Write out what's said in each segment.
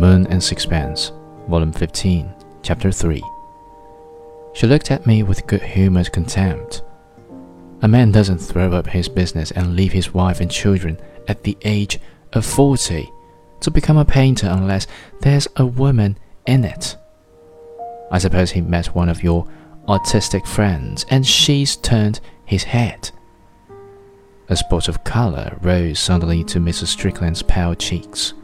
Moon and Sixpence, Volume 15, Chapter 3. She looked at me with good humored contempt. A man doesn't throw up his business and leave his wife and children at the age of 40 to become a painter unless there's a woman in it. I suppose he met one of your artistic friends and she's turned his head. A spot of colour rose suddenly to Mrs. Strickland's pale cheeks.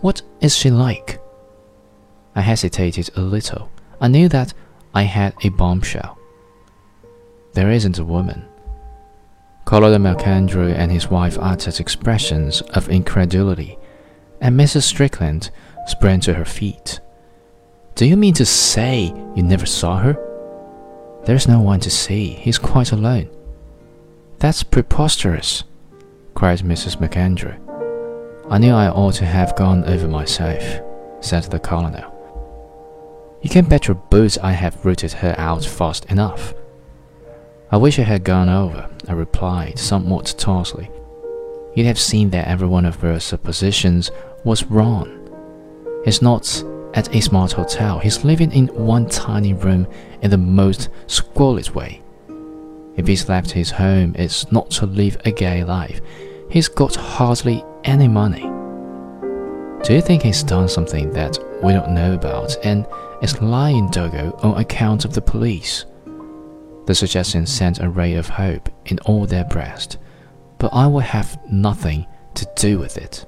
What is she like? I hesitated a little. I knew that I had a bombshell. There isn't a woman. Colonel MacAndrew and his wife uttered expressions of incredulity, and Mrs. Strickland sprang to her feet. Do you mean to say you never saw her? There's no one to see. He's quite alone. That's preposterous, cried Mrs. MacAndrew. I knew I ought to have gone over myself, said the colonel. You can bet your boots I have rooted her out fast enough. I wish I had gone over, I replied, somewhat tersely. You'd have seen that every one of her suppositions was wrong. He's not at a smart hotel, he's living in one tiny room in the most squalid way. If he's left his home, it's not to live a gay life. He's got hardly any money. Do you think he's done something that we don't know about and is lying Dogo on account of the police? The suggestion sent a ray of hope in all their breast, but I will have nothing to do with it.